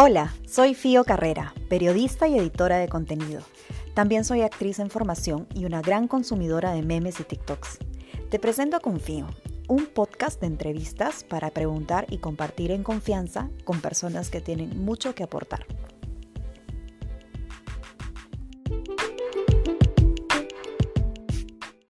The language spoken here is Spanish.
Hola, soy Fío Carrera, periodista y editora de contenido. También soy actriz en formación y una gran consumidora de memes y TikToks. Te presento a Confío, un podcast de entrevistas para preguntar y compartir en confianza con personas que tienen mucho que aportar.